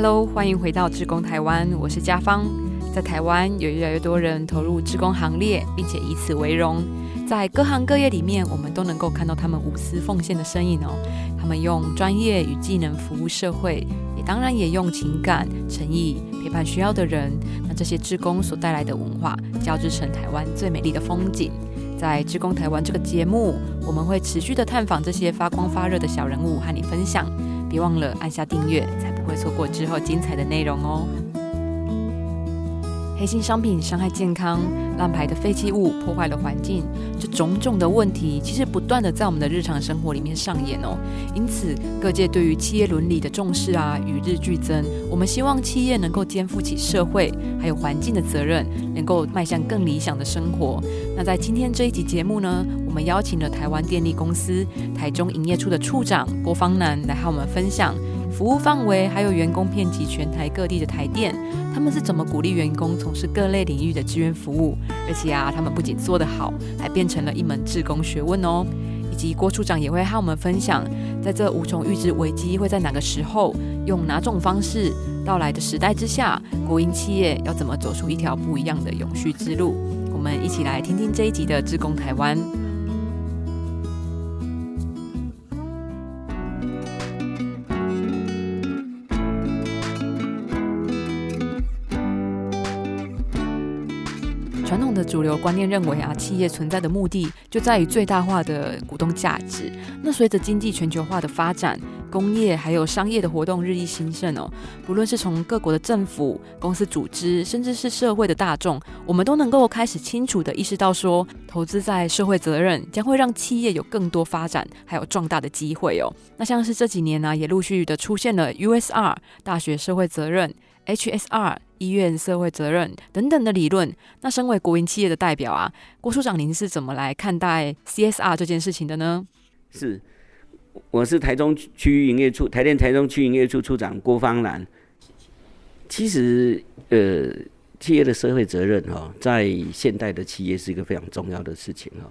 Hello，欢迎回到志工台湾，我是家芳。在台湾，有越来越多人投入志工行列，并且以此为荣。在各行各业里面，我们都能够看到他们无私奉献的身影哦。他们用专业与技能服务社会，也当然也用情感、诚意陪伴需要的人。那这些志工所带来的文化，交织成台湾最美丽的风景。在《志工台湾》这个节目，我们会持续的探访这些发光发热的小人物，和你分享。别忘了按下订阅，错过之后精彩的内容哦。黑心商品伤害健康，烂牌的废弃物破坏了环境，这种种的问题其实不断的在我们的日常生活里面上演哦。因此，各界对于企业伦理的重视啊，与日俱增。我们希望企业能够肩负起社会还有环境的责任，能够迈向更理想的生活。那在今天这一集节目呢，我们邀请了台湾电力公司台中营业处的处长郭方南来和我们分享。服务范围还有员工遍及全台各地的台电，他们是怎么鼓励员工从事各类领域的志愿服务？而且啊，他们不仅做得好，还变成了一门志工学问哦。以及郭处长也会和我们分享，在这无从预知危机会在哪个时候，用哪种方式到来的时代之下，国营企业要怎么走出一条不一样的永续之路？我们一起来听听这一集的志工台湾。观念认为啊，企业存在的目的就在于最大化的股东价值。那随着经济全球化的发展，工业还有商业的活动日益兴盛哦，不论是从各国的政府、公司组织，甚至是社会的大众，我们都能够开始清楚的意识到说，投资在社会责任将会让企业有更多发展还有壮大的机会哦。那像是这几年呢，也陆续的出现了 USR 大学社会责任。HSR 医院社会责任等等的理论，那身为国营企业的代表啊，郭处长，您是怎么来看待 CSR 这件事情的呢？是，我是台中区营业处台电台中区营业处处长郭方兰。其实，呃，企业的社会责任哈，在现代的企业是一个非常重要的事情哈。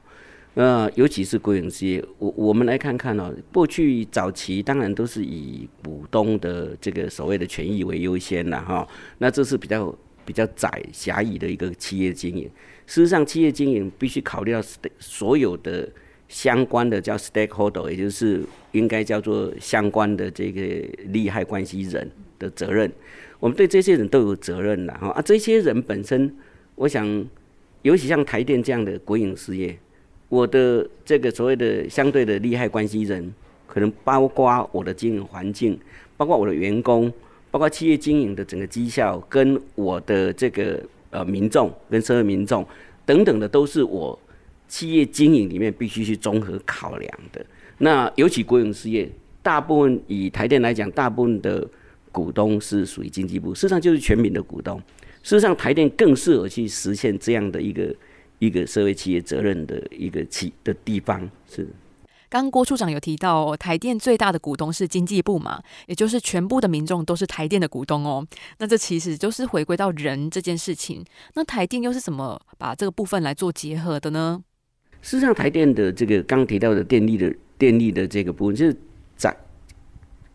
呃，尤其是国营事业，我我们来看看哦，过去早期当然都是以股东的这个所谓的权益为优先了哈，那这是比较比较窄狭义的一个企业经营。事实上，企业经营必须考虑到所有的相关的叫 stakeholder，也就是应该叫做相关的这个利害关系人的责任。我们对这些人都有责任了哈啊，这些人本身，我想，尤其像台电这样的国营事业。我的这个所谓的相对的利害关系人，可能包括我的经营环境，包括我的员工，包括企业经营的整个绩效，跟我的这个呃民众跟社会民众等等的，都是我企业经营里面必须去综合考量的。那尤其国营事业，大部分以台电来讲，大部分的股东是属于经济部，事实上就是全民的股东。事实上，台电更适合去实现这样的一个。一个社会企业责任的一个企的地方是。刚郭处长有提到，台电最大的股东是经济部嘛，也就是全部的民众都是台电的股东哦。那这其实就是回归到人这件事情。那台电又是怎么把这个部分来做结合的呢？事实上，台电的这个刚提到的电力的电力的这个部分，就是在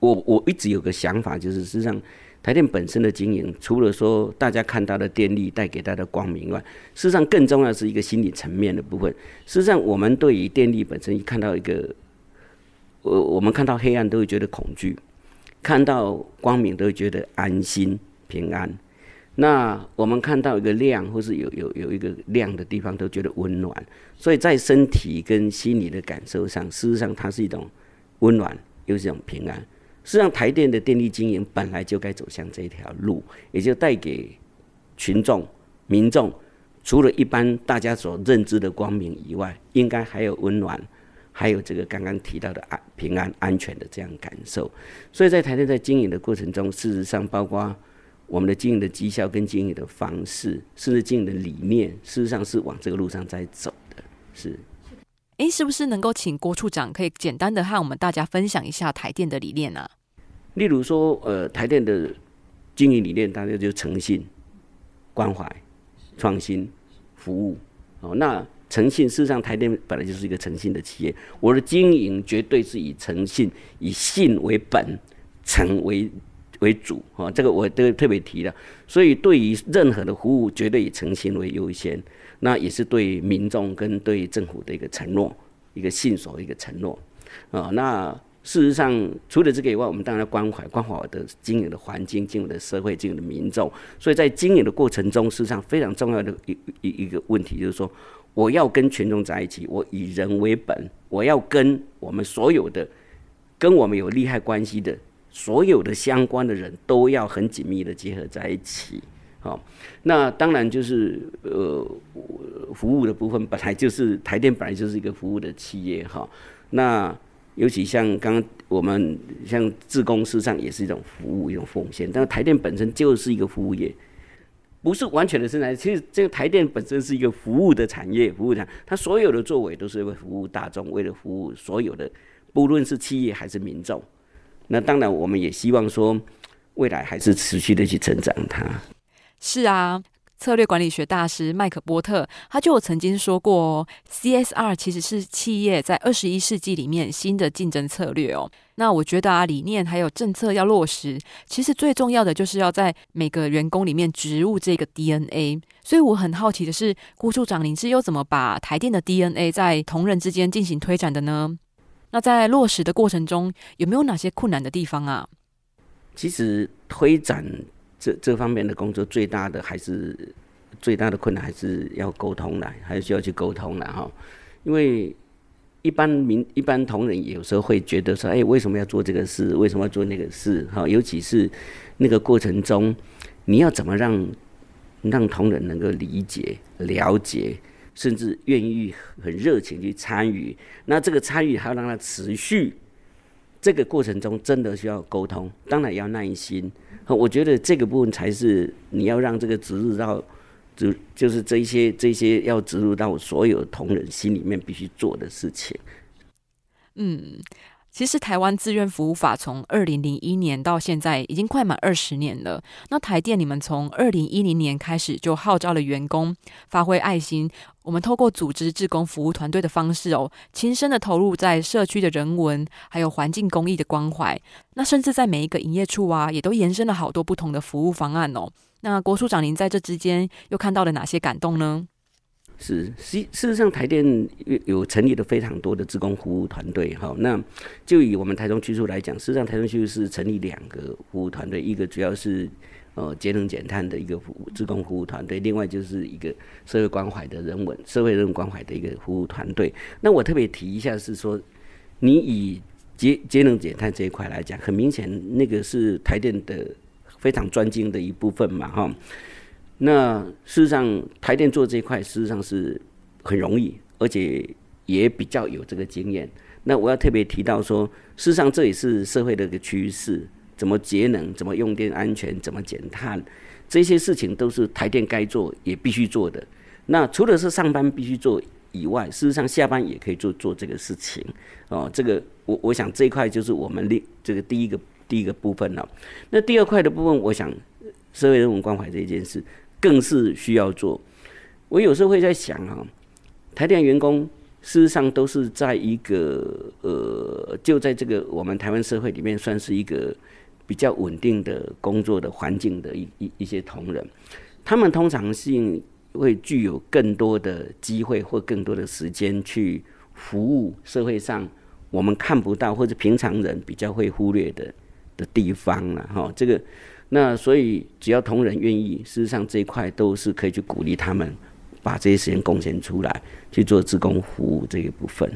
我我一直有个想法，就是事实上。台电本身的经营，除了说大家看到的电力带给大家的光明外，事实上更重要是一个心理层面的部分。事实上，我们对于电力本身，一看到一个，我我们看到黑暗都会觉得恐惧，看到光明都会觉得安心平安。那我们看到一个亮，或是有有有一个亮的地方，都觉得温暖。所以在身体跟心理的感受上，事实上它是一种温暖，又是一种平安。实际上，台电的电力经营本来就该走向这一条路，也就带给群众、民众，除了一般大家所认知的光明以外，应该还有温暖，还有这个刚刚提到的安、平安、安全的这样感受。所以在台电在经营的过程中，事实上，包括我们的经营的绩效跟经营的方式，甚至经营的理念，事实上是往这个路上在走的，是。哎，是不是能够请郭处长可以简单的和我们大家分享一下台电的理念呢？例如说，呃，台电的经营理念，大家就诚信、关怀、创新、服务。哦，那诚信，事实上台电本来就是一个诚信的企业。我的经营绝对是以诚信、以信为本、诚为为主哈，这个我都特别提了。所以对于任何的服务，绝对以诚信为优先，那也是对民众跟对政府的一个承诺，一个信守一个承诺啊。那事实上，除了这个以外，我们当然要关怀关怀我的经营的环境、经营的社会、经营的民众。所以在经营的过程中，事实上非常重要的一一一个问题就是说，我要跟群众在一起，我以人为本，我要跟我们所有的跟我们有利害关系的所有的相关的人都要很紧密的结合在一起。好，那当然就是呃，服务的部分本来就是台电本来就是一个服务的企业哈，那。尤其像刚刚我们像自公司上也是一种服务一种奉献，但是台电本身就是一个服务业，不是完全的生产。其实这个台电本身是一个服务的产业，服务产，它所有的作为都是为服务大众，为了服务所有的，不论是企业还是民众。那当然，我们也希望说，未来还是持续的去成长它。是啊。策略管理学大师麦克波特，他就曾经说过哦，CSR 其实是企业在二十一世纪里面新的竞争策略哦。那我觉得啊，理念还有政策要落实，其实最重要的就是要在每个员工里面植入这个 DNA。所以我很好奇的是，郭处长，您是又怎么把台电的 DNA 在同仁之间进行推展的呢？那在落实的过程中，有没有哪些困难的地方啊？其实推展。这这方面的工作最大的还是最大的困难，还是要沟通的，还是需要去沟通的哈。因为一般民一般同仁有时候会觉得说，哎，为什么要做这个事？为什么要做那个事？哈，尤其是那个过程中，你要怎么让让同仁能够理解、了解，甚至愿意很热情去参与？那这个参与还要让它持续。这个过程中真的需要沟通，当然要耐心。我觉得这个部分才是你要让这个植入到，就就是这些这些要植入到所有同仁心里面必须做的事情。嗯。其实台湾自愿服务法从二零零一年到现在已经快满二十年了。那台电你们从二零一零年开始就号召了员工发挥爱心，我们透过组织志工服务团队的方式哦，亲身的投入在社区的人文还有环境公益的关怀。那甚至在每一个营业处啊，也都延伸了好多不同的服务方案哦。那郭处长您在这之间又看到了哪些感动呢？是，事事实上，台电有成立了非常多的职工服务团队，哈。那就以我们台中区处来讲，事实上台中区是成立两个服务团队，一个主要是呃节能减碳的一个服务职工服务团队，另外就是一个社会关怀的人文社会人文关怀的一个服务团队。那我特别提一下是说，你以节节能减碳这一块来讲，很明显那个是台电的非常专精的一部分嘛，哈。那事实上，台电做这一块事实上是很容易，而且也比较有这个经验。那我要特别提到说，事实上这也是社会的一个趋势，怎么节能，怎么用电安全，怎么减碳，这些事情都是台电该做也必须做的。那除了是上班必须做以外，事实上下班也可以做做这个事情。哦，这个我我想这一块就是我们另这个第一个第一个部分了。那第二块的部分，我想社会人文关怀这一件事。更是需要做。我有时候会在想啊，台电员工事实上都是在一个呃，就在这个我们台湾社会里面，算是一个比较稳定的工作的环境的一一一些同仁。他们通常性会具有更多的机会或更多的时间去服务社会上我们看不到或者平常人比较会忽略的的地方了哈。这个。那所以，只要同仁愿意，事实上这一块都是可以去鼓励他们，把这些时间贡献出来去做职工服务这一部分。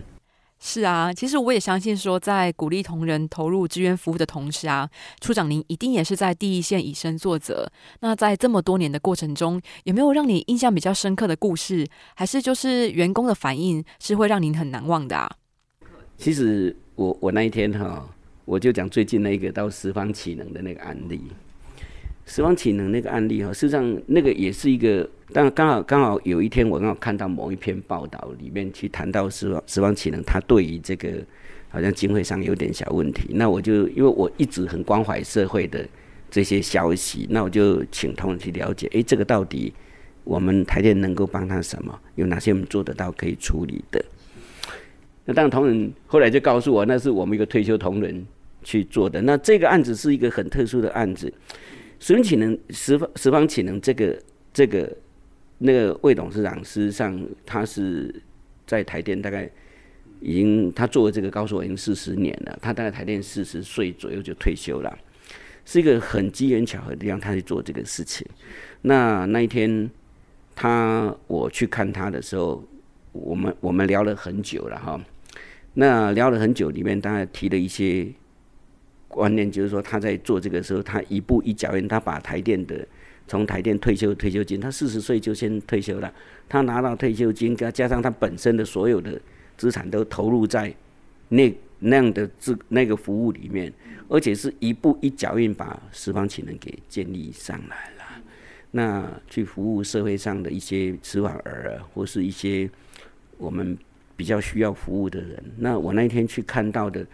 是啊，其实我也相信说，在鼓励同仁投入志愿服务的同时啊，处长您一定也是在第一线以身作则。那在这么多年的过程中，有没有让你印象比较深刻的故事，还是就是员工的反应是会让您很难忘的啊？其实我我那一天哈，我就讲最近那个到十方启能的那个案例。死亡潜能那个案例哈，事实上那个也是一个，但刚好刚好有一天我刚好看到某一篇报道里面去谈到死亡死亡潜能，他对于这个好像经费上有点小问题，那我就因为我一直很关怀社会的这些消息，那我就请同仁去了解，哎，这个到底我们台电能够帮他什么？有哪些我们做得到可以处理的？那当然同仁后来就告诉我，那是我们一个退休同仁。去做的。那这个案子是一个很特殊的案子，十方启能十方十方启能这个这个那个魏董事长，事实上他是在台电大概已经他做了这个高手已经四十年了，他大概台电四十岁左右就退休了，是一个很机缘巧合的地方，他去做这个事情。那那一天他我去看他的时候，我们我们聊了很久了哈。那聊了很久，里面大概提了一些观念，就是说他在做这个时候，他一步一脚印，他把台电的从台电退休退休金，他四十岁就先退休了，他拿到退休金，加加上他本身的所有的资产都投入在那那样的这那个服务里面，而且是一步一脚印把十方启能给建立上来了，那去服务社会上的一些迟缓儿，或是一些我们。比较需要服务的人，那我那天去看到的，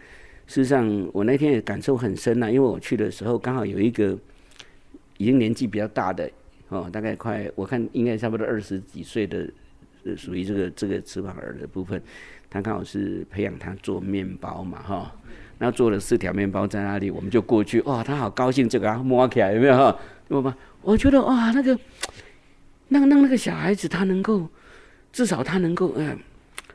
事实上我那天也感受很深呐，因为我去的时候刚好有一个已经年纪比较大的哦，大概快我看应该差不多二十几岁的，属于这个这个翅膀儿的部分，他刚好是培养他做面包嘛哈，那做了四条面包在那里，我们就过去哇，他好高兴，这个啊摸起来有没有哈？有吗？我觉得哇，那个那个让那个小孩子他能够至少他能够嗯。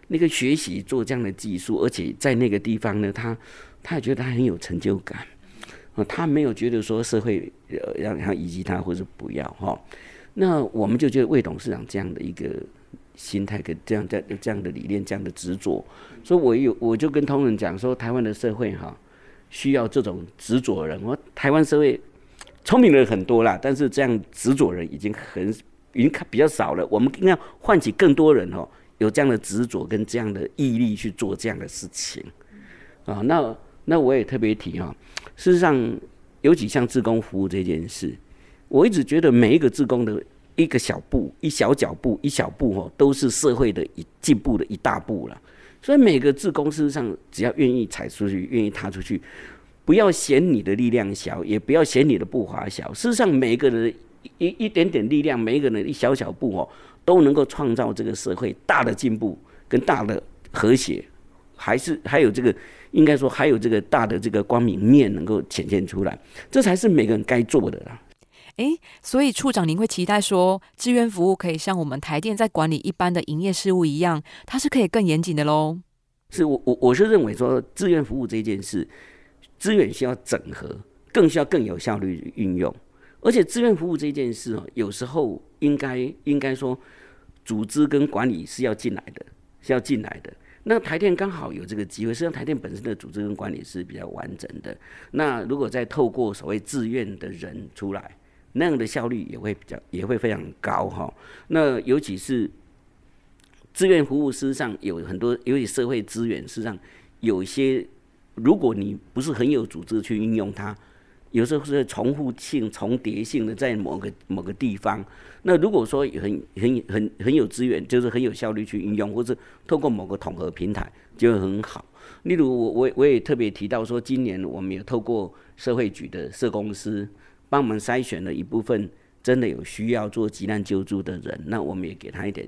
那个学习做这样的技术，而且在那个地方呢，他他也觉得他很有成就感，啊，他没有觉得说社会呃让他遗弃他或者不要哈。那我们就觉得魏董事长这样的一个心态跟这样这样这样的理念这样的执着，所以我有我就跟同仁讲说，台湾的社会哈需要这种执着人。我台湾社会聪明人很多啦，但是这样执着人已经很已经看比较少了。我们应该唤起更多人哦。有这样的执着跟这样的毅力去做这样的事情，啊，那那我也特别提哈，事实上，尤其像自工服务这件事，我一直觉得每一个自工的一个小步、一小脚步、一小步哦，都是社会的一进步的一大步了。所以每个自工事实上，只要愿意踩出去，愿意踏出去，不要嫌你的力量小，也不要嫌你的步伐小。事实上，每个人一一点点力量，每个人一小小步哦。都能够创造这个社会大的进步跟大的和谐，还是还有这个应该说还有这个大的这个光明面能够显现出来，这才是每个人该做的啦。诶，所以处长您会期待说，志愿服务可以像我们台电在管理一般的营业事务一样，它是可以更严谨的喽？是我我我是认为说，志愿服务这件事，资源需要整合，更需要更有效率运用，而且志愿服务这件事哦，有时候应该应该说。组织跟管理是要进来的，是要进来的。那台电刚好有这个机会，实际上台电本身的组织跟管理是比较完整的。那如果再透过所谓自愿的人出来，那样的效率也会比较，也会非常高哈。那尤其是志愿服务，事实上有很多，尤其社会资源，事实上有一些，如果你不是很有组织去运用它。有时候是重复性、重叠性的，在某个某个地方。那如果说很很很很有资源，就是很有效率去运用，或者透过某个统合平台，就会很好。例如，我我我也特别提到说，今年我们有透过社会局的社公司，帮我们筛选了一部分真的有需要做急难救助的人，那我们也给他一点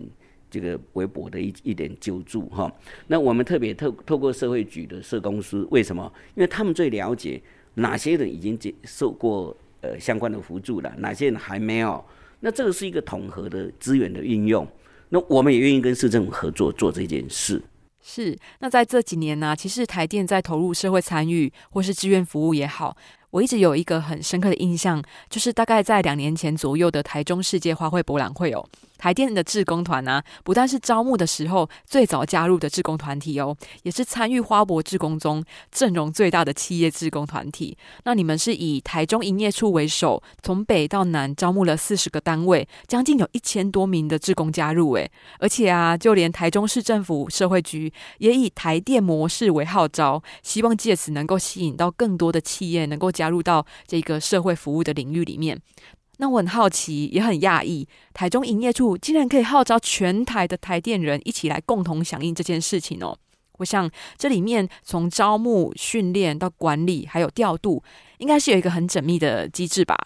这个微薄的一一点救助哈。那我们特别透透过社会局的社公司，为什么？因为他们最了解。哪些人已经接受过呃相关的辅助了？哪些人还没有？那这个是一个统合的资源的运用。那我们也愿意跟市政府合作做这件事。是。那在这几年呢，其实台电在投入社会参与或是志愿服务也好。我一直有一个很深刻的印象，就是大概在两年前左右的台中世界花卉博览会哦，台电的志工团呢，不但是招募的时候最早加入的志工团体哦，也是参与花博志工中阵容最大的企业志工团体。那你们是以台中营业处为首，从北到南招募了四十个单位，将近有一千多名的志工加入诶，而且啊，就连台中市政府社会局也以台电模式为号召，希望借此能够吸引到更多的企业能够。加入到这个社会服务的领域里面，那我很好奇，也很讶异，台中营业处竟然可以号召全台的台电人一起来共同响应这件事情哦。我想这里面从招募、训练到管理还有调度，应该是有一个很缜密的机制吧？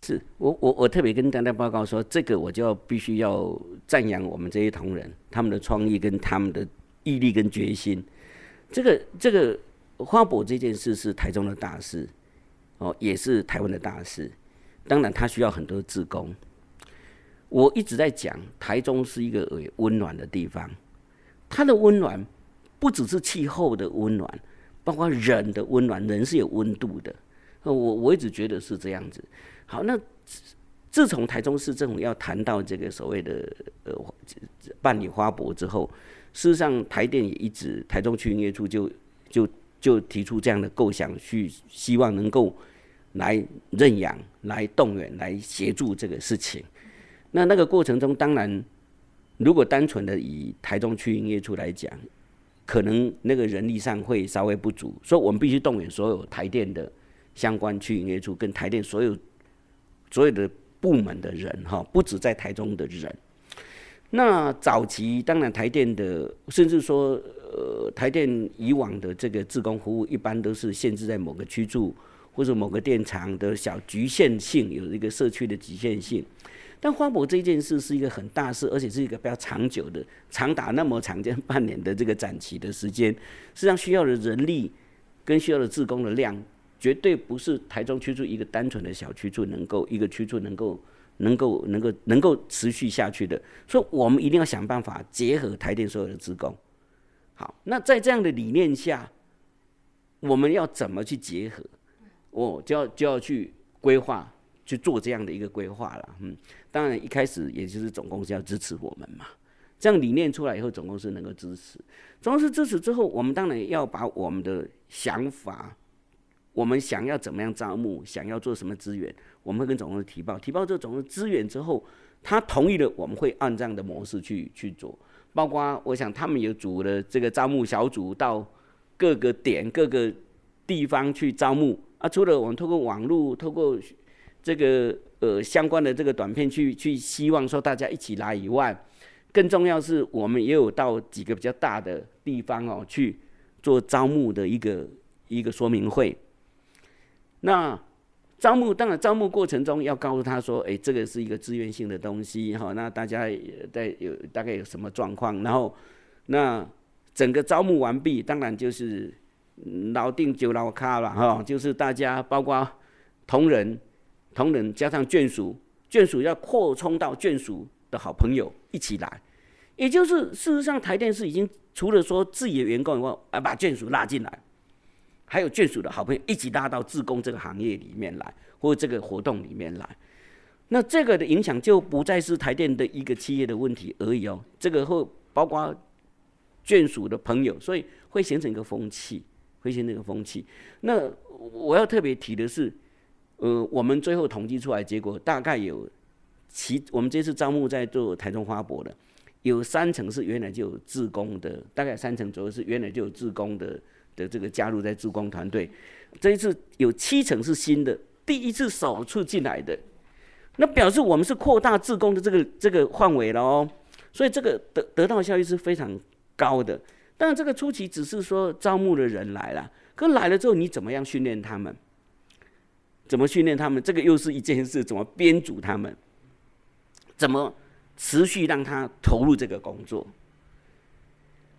是我我我特别跟大家报告说，这个我就必须要赞扬我们这些同仁他们的创意跟他们的毅力跟决心。这个这个。花博这件事是台中的大事，哦，也是台湾的大事。当然，它需要很多自工。我一直在讲，台中是一个温暖的地方，它的温暖不只是气候的温暖，包括人的温暖，人是有温度的。我我一直觉得是这样子。好，那自从台中市政府要谈到这个所谓的呃办理花博之后，事实上台电也一直台中区营业处就就就提出这样的构想，去希望能够来认养、来动员、来协助这个事情。那那个过程中，当然如果单纯的以台中区营业处来讲，可能那个人力上会稍微不足，所以我们必须动员所有台电的。相关区营业处跟台电所有所有的部门的人哈，不止在台中的人。那早期当然台电的，甚至说呃台电以往的这个自工服务，一般都是限制在某个区住或者某个电厂的小局限性，有一个社区的局限性。但花博这件事是一个很大事，而且是一个比较长久的，长达那么长间半年的这个展期的时间，实际上需要的人力跟需要的自工的量。绝对不是台中区住一个单纯的小区住能够一个区住能够能够能够能够持续下去的，所以我们一定要想办法结合台电所有的职工。好，那在这样的理念下，我们要怎么去结合？我就要就要去规划去做这样的一个规划了。嗯，当然一开始也就是总公司要支持我们嘛。这样理念出来以后，总公司能够支持。总公司支持之后，我们当然要把我们的想法。我们想要怎么样招募？想要做什么资源？我们会跟总公司提报，提报这个总公司资源之后，他同意了，我们会按这样的模式去去做。包括我想他们有组了这个招募小组，到各个点、各个地方去招募。啊，除了我们透过网络、透过这个呃相关的这个短片去去希望说大家一起来以外，更重要是我们也有到几个比较大的地方哦去做招募的一个一个说明会。那招募当然招募过程中要告诉他说，哎，这个是一个自愿性的东西哈。那大家在有大概有什么状况？然后那整个招募完毕，当然就是老定就老卡了哈。就是大家包括同仁、同仁加上眷属，眷属要扩充到眷属的好朋友一起来。也就是事实上，台电是已经除了说自己的员工以外，啊，把眷属拉进来。还有眷属的好朋友一起拉到自工这个行业里面来，或这个活动里面来，那这个的影响就不再是台电的一个企业的问题而已哦，这个会包括眷属的朋友，所以会形成一个风气，会形成一个风气。那我要特别提的是，呃，我们最后统计出来结果，大概有其我们这次招募在做台中花博的，有三成是原来就有自工的，大概三成左右是原来就有自工的。的这个加入在助攻团队，这一次有七成是新的，第一次首次进来的，那表示我们是扩大自工的这个这个范围了哦，所以这个得得到效益是非常高的。但这个初期只是说招募的人来了，可来了之后你怎么样训练他们？怎么训练他们？这个又是一件事，怎么编组他们？怎么持续让他投入这个工作？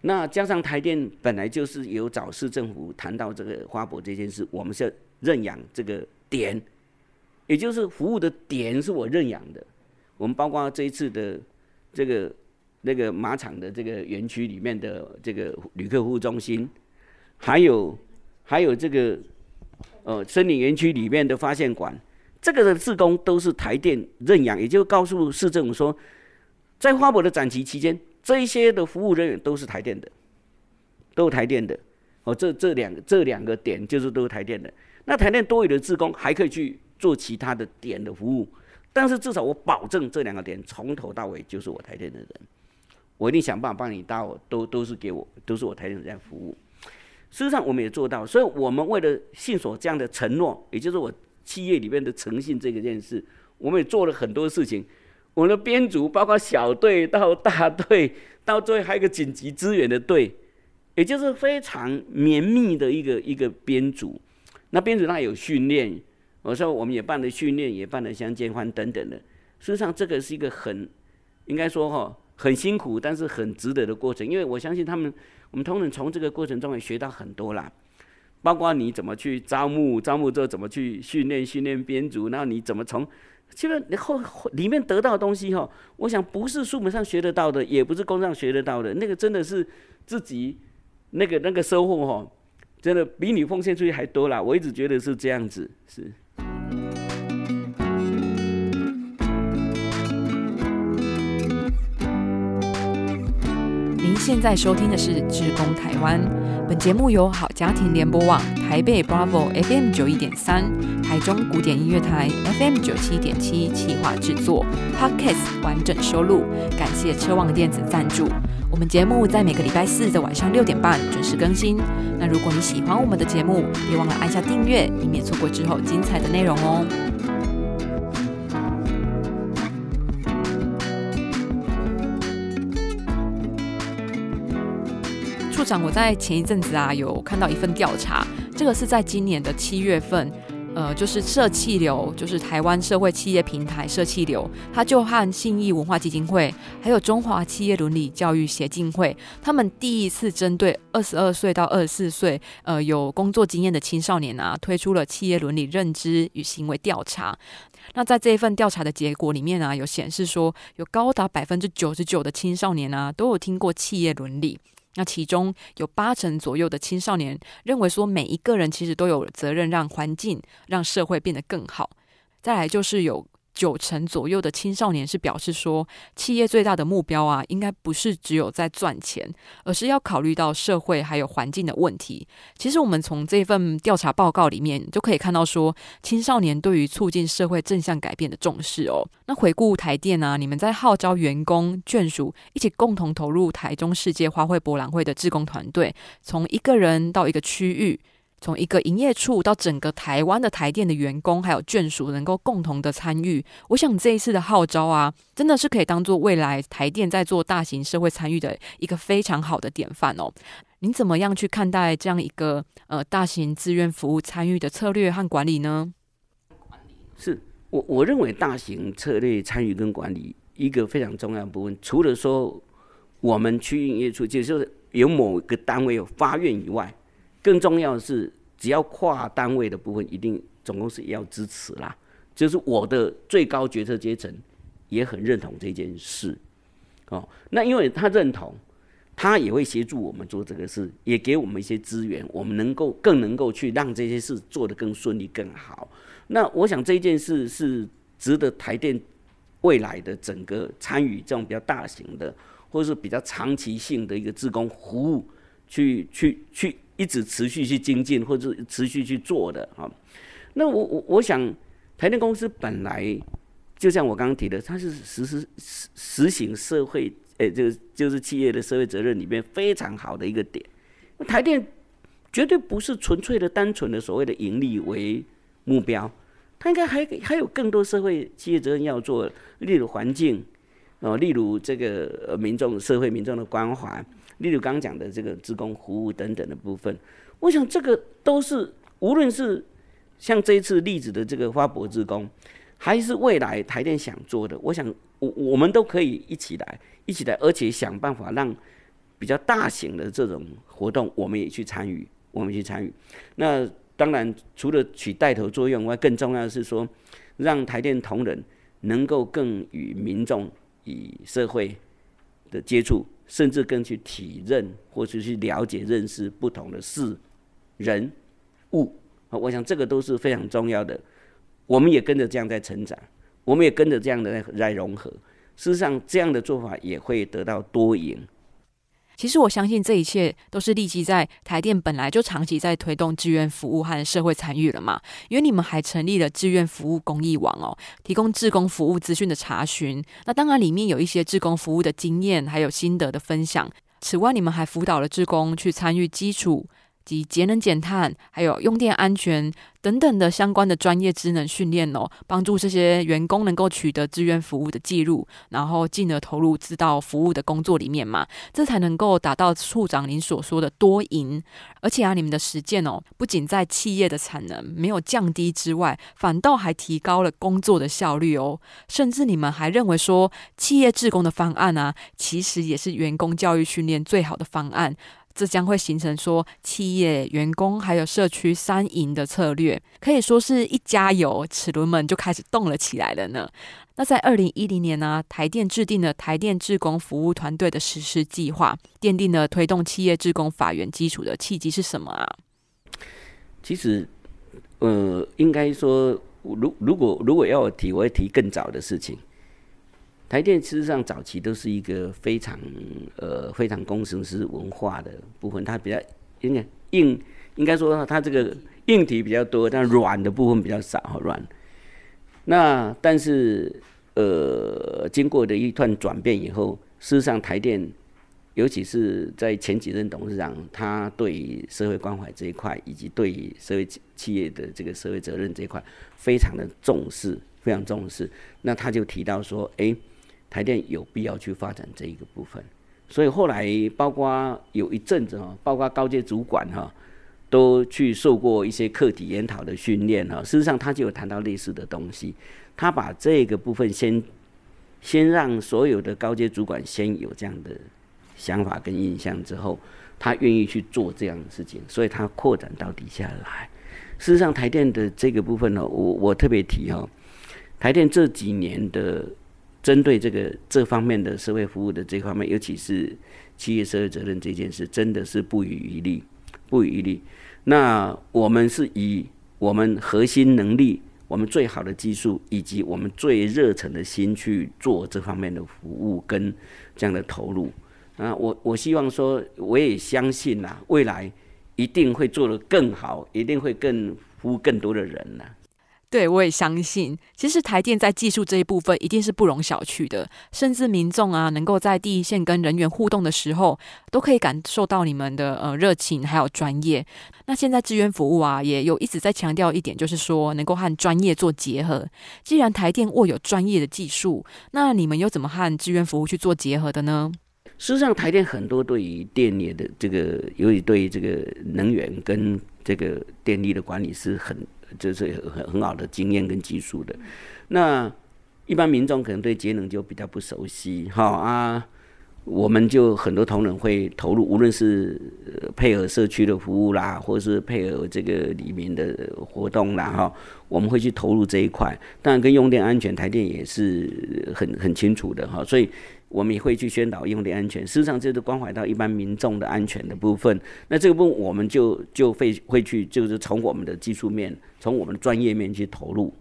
那加上台电本来就是有找市政府谈到这个花博这件事，我们是认养这个点，也就是服务的点是我认养的。我们包括这一次的这个那个马场的这个园区里面的这个旅客服务中心，还有还有这个呃森林园区里面的发现馆，这个的自工都是台电认养，也就告诉市政府说，在花博的展期期间。这一些的服务人员都是台电的，都是台电的。哦，这这两个这两个点就是都是台电的。那台电多余的职工还可以去做其他的点的服务，但是至少我保证这两个点从头到尾就是我台电的人，我一定想办法帮你到，都都是给我，都是我台电在服务。事实上我们也做到，所以我们为了信守这样的承诺，也就是我企业里面的诚信这个件事，我们也做了很多事情。我的编组包括小队到大队，到最后还有一个紧急支援的队，也就是非常绵密的一个一个编组。那编组那有训练，我说我们也办了训练，也办了相见欢等等的。事实上，这个是一个很应该说哈很辛苦，但是很值得的过程。因为我相信他们，我们同仁从这个过程中也学到很多啦。包括你怎么去招募，招募之后怎么去训练，训练编组，然后你怎么从，基本你后里面得到的东西哈，我想不是书本上学得到的，也不是工上学得到的，那个真的是自己那个那个收获哈，真的比你奉献出去还多啦。我一直觉得是这样子，是。您现在收听的是《职工台湾》，本节目由好家庭联播网台北 Bravo FM 九一点三、台中古典音乐台 FM 九七点七企划制作，Podcast 完整收录。感谢车望电子赞助。我们节目在每个礼拜四的晚上六点半准时更新。那如果你喜欢我们的节目，别忘了按下订阅，以免错过之后精彩的内容哦。长，我在前一阵子啊，有看到一份调查，这个是在今年的七月份，呃，就是社气流，就是台湾社会企业平台社气流，他就和信义文化基金会，还有中华企业伦理教育协进会，他们第一次针对二十二岁到二十四岁，呃，有工作经验的青少年啊，推出了企业伦理认知与行为调查。那在这一份调查的结果里面啊，有显示说，有高达百分之九十九的青少年啊，都有听过企业伦理。那其中有八成左右的青少年认为说，每一个人其实都有责任让环境、让社会变得更好。再来就是有。九成左右的青少年是表示说，企业最大的目标啊，应该不是只有在赚钱，而是要考虑到社会还有环境的问题。其实我们从这份调查报告里面就可以看到，说青少年对于促进社会正向改变的重视哦。那回顾台电啊，你们在号召员工眷属一起共同投入台中世界花卉博览会的志工团队，从一个人到一个区域。从一个营业处到整个台湾的台电的员工还有眷属能够共同的参与，我想这一次的号召啊，真的是可以当做未来台电在做大型社会参与的一个非常好的典范哦。您怎么样去看待这样一个呃大型志愿服务参与的策略和管理呢？是我我认为大型策略参与跟管理一个非常重要的部分，除了说我们区营业处就是有某个单位有发愿以外。更重要的是，只要跨单位的部分，一定总公司也要支持啦。就是我的最高决策阶层也很认同这件事，哦，那因为他认同，他也会协助我们做这个事，也给我们一些资源，我们能够更能够去让这些事做得更顺利、更好。那我想这件事是值得台电未来的整个参与这种比较大型的，或者是比较长期性的一个自工服务，去去去。一直持续去精进，或者持续去做的啊。那我我我想，台电公司本来就像我刚刚提的，它是实施实实行社会，诶，就就是企业的社会责任里面非常好的一个点。台电绝对不是纯粹的、单纯的所谓的盈利为目标，它应该还还有更多社会企业责任要做，例如环境，哦，例如这个民众社会民众的关怀。例如刚讲的这个职工服务等等的部分，我想这个都是无论是像这一次例子的这个花博职工，还是未来台电想做的，我想我我们都可以一起来，一起来，而且想办法让比较大型的这种活动，我们也去参与，我们去参与。那当然除了起带头作用外，更重要的是说，让台电同仁能够更与民众与社会的接触。甚至更去体认，或者去了解、认识不同的事、人、物！我想这个都是非常重要的。我们也跟着这样在成长，我们也跟着这样的在在融合。事实上，这样的做法也会得到多赢。其实我相信这一切都是立即在台电本来就长期在推动志愿服务和社会参与了嘛，因为你们还成立了志愿服务公益网哦，提供志工服务资讯的查询。那当然里面有一些志工服务的经验还有心得的分享。此外，你们还辅导了志工去参与基础。及节能减碳，还有用电安全等等的相关的专业职能训练哦，帮助这些员工能够取得志愿服务的记录，然后进而投入知道服务的工作里面嘛，这才能够达到处长您所说的多赢。而且啊，你们的实践哦，不仅在企业的产能没有降低之外，反倒还提高了工作的效率哦。甚至你们还认为说，企业职工的方案啊，其实也是员工教育训练最好的方案。这将会形成说企业、员工还有社区三赢的策略，可以说是一加油，齿轮们就开始动了起来了呢。那在二零一零年呢，台电制定了台电志工服务团队的实施计划，奠定了推动企业志工法源基础的契机是什么啊？其实，呃，应该说，如如果如果要我提，我会提更早的事情。台电事实上早期都是一个非常呃非常工程师文化的部分，它比较应该硬，应该说它这个硬体比较多，但软的部分比较少，软。那但是呃，经过的一段转变以后，事实上台电，尤其是在前几任董事长，他对社会关怀这一块，以及对社会企业的这个社会责任这一块，非常的重视，非常重视。那他就提到说，哎。台电有必要去发展这一个部分，所以后来包括有一阵子哈，包括高阶主管哈，都去受过一些课题研讨的训练哈。事实上，他就有谈到类似的东西。他把这个部分先先让所有的高阶主管先有这样的想法跟印象之后，他愿意去做这样的事情，所以他扩展到底下来。事实上，台电的这个部分呢，我我特别提哈，台电这几年的。针对这个这方面的社会服务的这方面，尤其是企业社会责任这件事，真的是不遗余力，不遗余力。那我们是以我们核心能力、我们最好的技术，以及我们最热忱的心去做这方面的服务跟这样的投入。啊，我我希望说，我也相信呐，未来一定会做得更好，一定会更服务更多的人呐。对，我也相信，其实台电在技术这一部分一定是不容小觑的，甚至民众啊，能够在第一线跟人员互动的时候，都可以感受到你们的呃热情还有专业。那现在志愿服务啊，也有一直在强调一点，就是说能够和专业做结合。既然台电握有专业的技术，那你们又怎么和志愿服务去做结合的呢？事实上，台电很多对于电力的这个，由于对于这个能源跟这个电力的管理是很。这是很很好的经验跟技术的，那一般民众可能对节能就比较不熟悉，哈啊，我们就很多同仁会投入，无论是配合社区的服务啦，或者是配合这个里面的活动啦，哈，我们会去投入这一块。当然，跟用电安全，台电也是很很清楚的哈，所以。我们也会去宣导用电安全，事实上这是关怀到一般民众的安全的部分。那这个部分我们就就会会去，就是从我们的技术面，从我们的专业面去投入。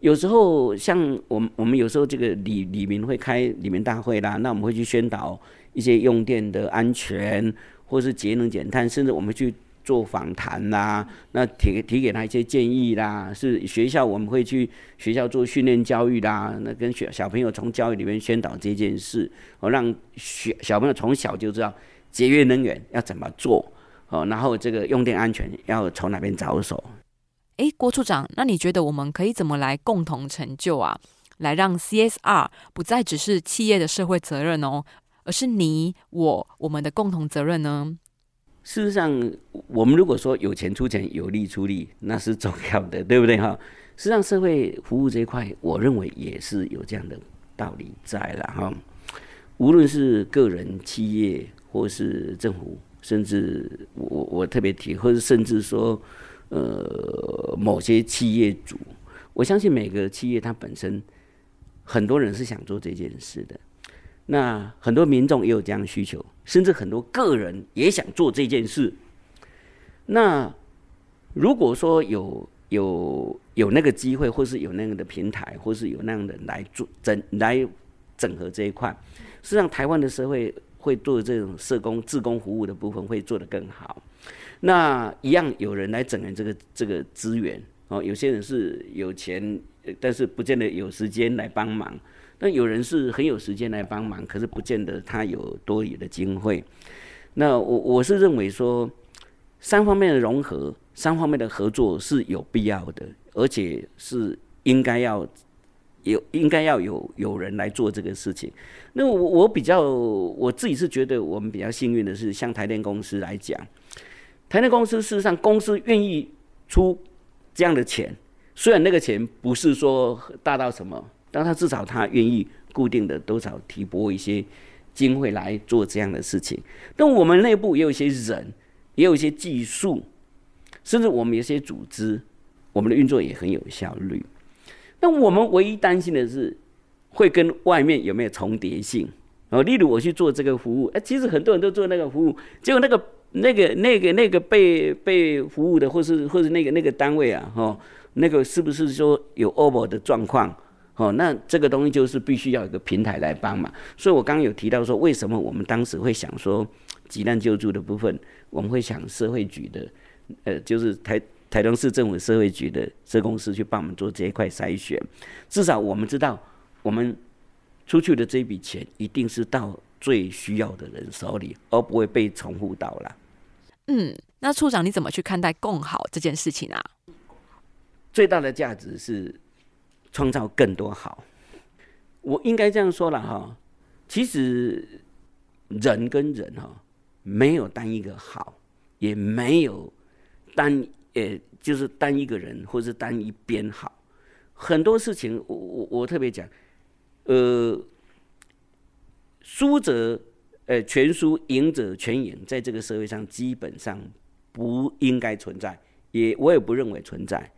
有时候像我们我们有时候这个李李明会开李明大会啦，那我们会去宣导一些用电的安全，或是节能减碳，甚至我们去。做访谈啦，那提提给他一些建议啦，是学校我们会去学校做训练教育啦，那跟小小朋友从教育里面宣导这件事，哦，让学小朋友从小就知道节约能源要怎么做，哦，然后这个用电安全要从哪边着手。哎，郭处长，那你觉得我们可以怎么来共同成就啊？来让 CSR 不再只是企业的社会责任哦，而是你我我们的共同责任呢？事实上，我们如果说有钱出钱，有力出力，那是重要的，对不对哈？实际上，社会服务这一块，我认为也是有这样的道理在了哈。无论是个人、企业，或是政府，甚至我我特别提，或者甚至说，呃，某些企业主，我相信每个企业它本身，很多人是想做这件事的。那很多民众也有这样的需求，甚至很多个人也想做这件事。那如果说有有有那个机会，或是有那样的平台，或是有那样的来做整来整合这一块，实际上台湾的社会会做这种社工、自工服务的部分会做得更好。那一样有人来整合这个这个资源哦，有些人是有钱，但是不见得有时间来帮忙。那有人是很有时间来帮忙，可是不见得他有多余的经费。那我我是认为说，三方面的融合，三方面的合作是有必要的，而且是应该要有应该要有有人来做这个事情。那我我比较我自己是觉得我们比较幸运的是，像台电公司来讲，台电公司事实上公司愿意出这样的钱，虽然那个钱不是说大到什么。但他至少他愿意固定的多少提拨一些经费来做这样的事情。但我们内部也有一些人，也有一些技术，甚至我们有些组织，我们的运作也很有效率。那我们唯一担心的是，会跟外面有没有重叠性？哦，例如我去做这个服务，哎，其实很多人都做那个服务，结果那个那个那个那个被被服务的，或是或者那个那个单位啊，哦，那个是不是说有 over 的状况？哦，那这个东西就是必须要有个平台来帮忙。所以我刚刚有提到说，为什么我们当时会想说，急难救助的部分，我们会想社会局的，呃，就是台台东市政府社会局的社公司去帮我们做这一块筛选。至少我们知道，我们出去的这笔钱一定是到最需要的人手里，而不会被重复到了。嗯，那处长你怎么去看待共好这件事情啊？最大的价值是。创造更多好，我应该这样说了哈。其实人跟人哈，没有单一个好，也没有单呃，就是单一个人或者是单一边好。很多事情，我我我特别讲，呃，输者呃全输，赢者全赢，在这个社会上基本上不应该存在，也我也不认为存在。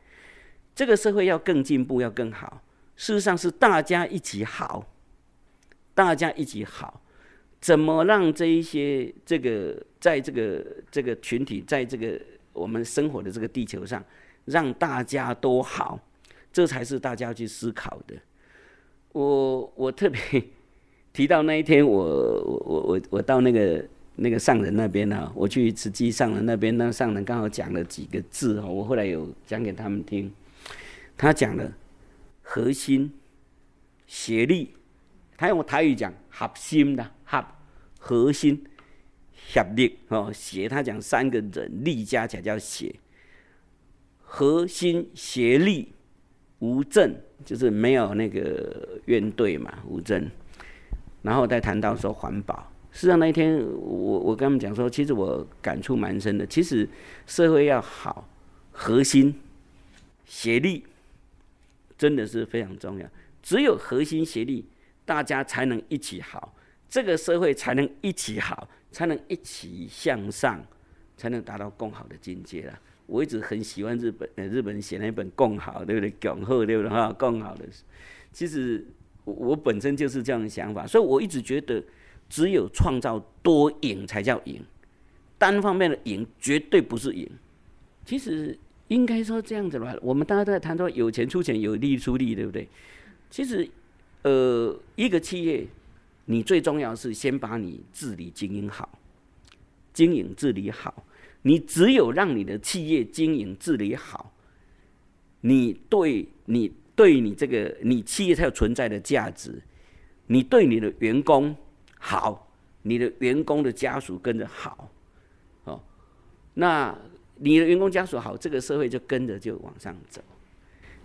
这个社会要更进步，要更好。事实上是大家一起好，大家一起好，怎么让这一些这个在这个这个群体，在这个我们生活的这个地球上，让大家都好，这才是大家去思考的。我我特别提到那一天，我我我我我到那个那个上人那边哈，我去慈济上人那边，那上人刚好讲了几个字哈，我后来有讲给他们听。他讲了核心、协力，他用台语讲核心的核核心、协力哦，协他讲三个人力加起来叫协，核心协力无证，就是没有那个怨对嘛无证，然后再谈到说环保，事实上那一天我我跟他们讲说，其实我感触蛮深的，其实社会要好，核心协力。真的是非常重要，只有核心协力，大家才能一起好，这个社会才能一起好，才能一起向上，才能达到更好的境界了。我一直很喜欢日本，呃，日本人写那本《共好》，对不对？共好，对不对？哈，共好的。其实我本身就是这样的想法，所以我一直觉得，只有创造多赢才叫赢，单方面的赢绝对不是赢。其实。应该说这样子吧，我们大家都在谈说有钱出钱，有力出力，对不对？其实，呃，一个企业，你最重要是先把你治理经营好，经营治理好。你只有让你的企业经营治理好，你对你对你这个你企业才有存在的价值。你对你的员工好，你的员工的家属跟着好，哦，那。你的员工家属好，这个社会就跟着就往上走。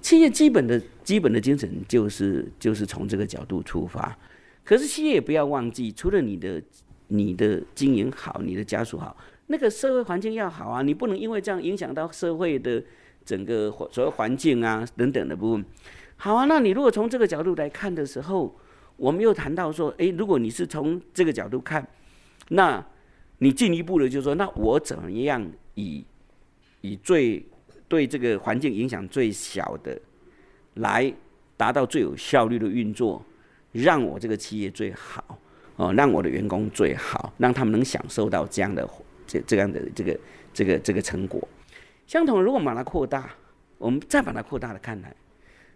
企业基本的基本的精神就是就是从这个角度出发。可是企业也不要忘记，除了你的你的经营好，你的家属好，那个社会环境要好啊。你不能因为这样影响到社会的整个所谓环境啊等等的部分。好啊，那你如果从这个角度来看的时候，我们又谈到说，诶，如果你是从这个角度看，那你进一步的就是说，那我怎么样以以最对这个环境影响最小的，来达到最有效率的运作，让我这个企业最好哦，让我的员工最好，让他们能享受到这样的这这样的这个这个这个成果。相同，如果把它扩大，我们再把它扩大的看来，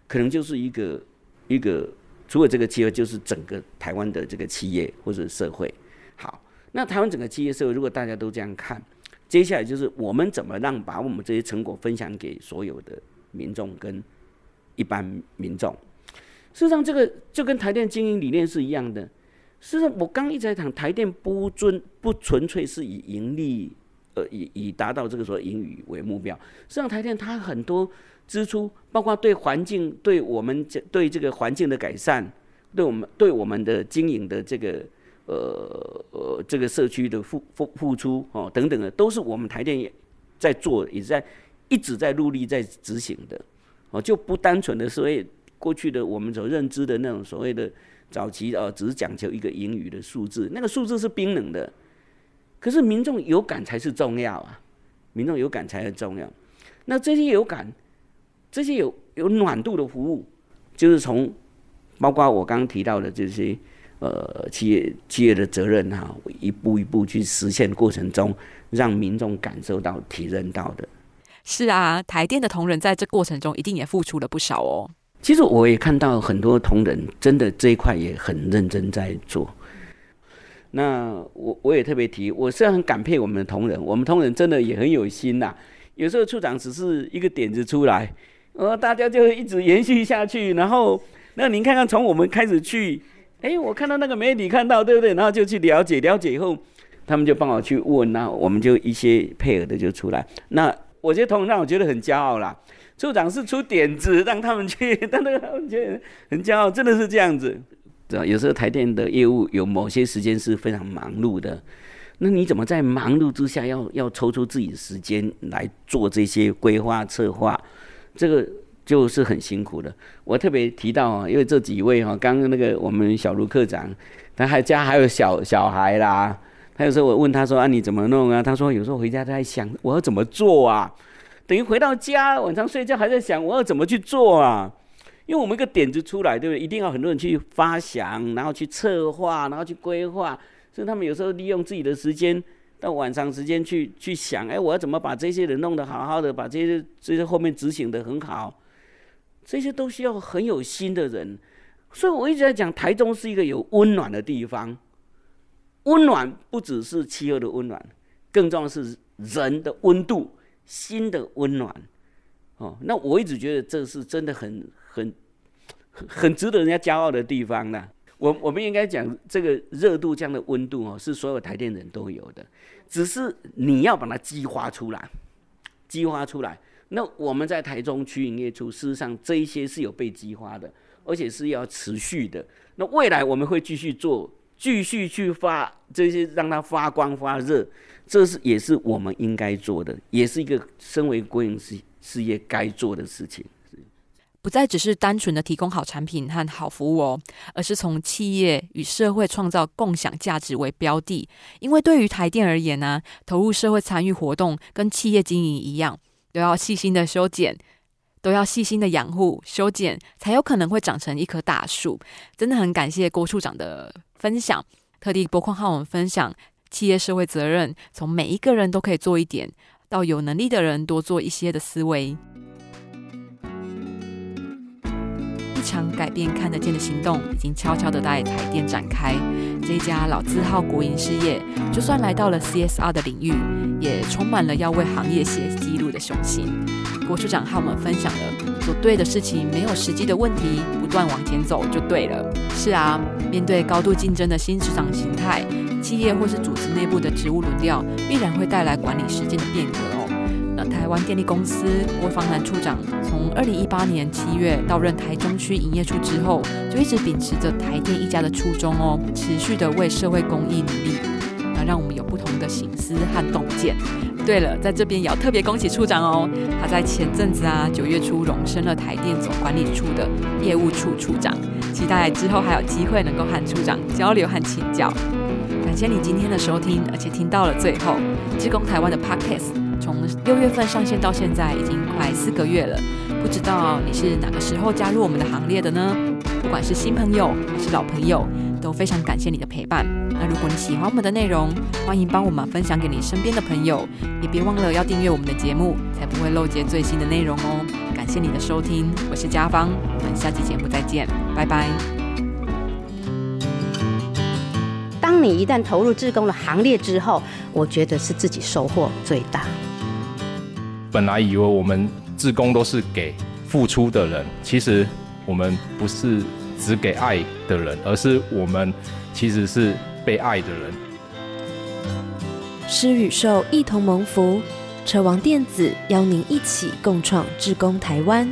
可能就是一个一个除了这个企业，就是整个台湾的这个企业或者社会。好，那台湾整个企业社会，如果大家都这样看。接下来就是我们怎么让把我们这些成果分享给所有的民众跟一般民众。事实上，这个就跟台电经营理念是一样的。事实上，我刚一直在讲，台电不纯不纯粹是以盈利呃以以达到这个说盈余为目标。实际上，台电它很多支出，包括对环境、对我们这对这个环境的改善，对我们对我们的经营的这个。呃呃，这个社区的付付付出哦，等等的，都是我们台电在做，也在一直在努力在执行的哦，就不单纯的所谓过去的我们所认知的那种所谓的早期哦，只是讲求一个盈余的数字，那个数字是冰冷的，可是民众有感才是重要啊，民众有感才是重要。那这些有感，这些有有暖度的服务，就是从包括我刚刚提到的这些呃企业企业的责任哈，一步一步去实现过程中，让民众感受到、体认到的。是啊，台电的同仁在这过程中一定也付出了不少哦。其实我也看到很多同仁真的这一块也很认真在做。那我我也特别提，我是很感佩我们的同仁，我们同仁真的也很有心呐。有时候处长只是一个点子出来，呃，大家就一直延续下去。然后，那您看看从我们开始去，哎，我看到那个媒体看到，对不对？然后就去了解，了解以后，他们就帮我去问，那我们就一些配合的就出来。那我觉得同让我觉得很骄傲啦。处长是出点子让他们去，但那个他们觉得很骄傲，真的是这样子。对有时候台电的业务有某些时间是非常忙碌的，那你怎么在忙碌之下要要抽出自己的时间来做这些规划策划？这个就是很辛苦的。我特别提到啊，因为这几位哈，刚刚那个我们小卢科长，他还家还有小小孩啦。他有时候我问他说啊，你怎么弄啊？他说有时候回家他在想我要怎么做啊，等于回到家晚上睡觉还在想我要怎么去做啊。因为我们一个点子出来，对不对？一定要很多人去发想，然后去策划，然后去规划。所以他们有时候利用自己的时间，到晚上时间去去想，哎，我要怎么把这些人弄得好好的，把这些这些后面执行的很好。这些都需要很有心的人。所以我一直在讲，台中是一个有温暖的地方。温暖不只是气候的温暖，更重要是人的温度、心的温暖。哦，那我一直觉得这是真的很很很值得人家骄傲的地方呢。我我们应该讲这个热度这样的温度哦，是所有台电人都有的，只是你要把它激发出来，激发出来。那我们在台中区营业处，事实上这一些是有被激发的，而且是要持续的。那未来我们会继续做，继续去发这些让它发光发热，这是也是我们应该做的，也是一个身为国营事事业该做的事情。不再只是单纯的提供好产品和好服务哦，而是从企业与社会创造共享价值为标的。因为对于台电而言呢，投入社会参与活动跟企业经营一样，都要细心的修剪，都要细心的养护修剪，才有可能会长成一棵大树。真的很感谢郭处长的分享，特地拨空和我们分享企业社会责任，从每一个人都可以做一点，到有能力的人多做一些的思维。场改变看得见的行动，已经悄悄的在台电展开。这家老字号国营事业，就算来到了 CSR 的领域，也充满了要为行业写记录的雄心。郭处长和我们分享了，做对的事情没有实际的问题，不断往前走就对了。是啊，面对高度竞争的新市场形态，企业或是组织内部的职务轮调，必然会带来管理时间的变革哦。那台湾电力公司郭方南处长，从二零一八年七月到任台中区营业处之后，就一直秉持着台电一家的初衷哦，持续的为社会公益努力，那让我们有不同的醒思和洞见。对了，在这边也要特别恭喜处长哦，他在前阵子啊九月初荣升了台电总管理处的业务处处长，期待之后还有机会能够和处长交流和请教。感谢你今天的收听，而且听到了最后，志工台湾的 Podcast。从六月份上线到现在已经快四个月了，不知道你是哪个时候加入我们的行列的呢？不管是新朋友还是老朋友，都非常感谢你的陪伴。那如果你喜欢我们的内容，欢迎帮我们分享给你身边的朋友，也别忘了要订阅我们的节目，才不会漏接最新的内容哦。感谢你的收听，我是嘉芳，我们下期节目再见，拜拜。当你一旦投入志工的行列之后，我觉得是自己收获最大。本来以为我们自工都是给付出的人，其实我们不是只给爱的人，而是我们其实是被爱的人。施与受一同蒙福，车王电子邀您一起共创志工台湾。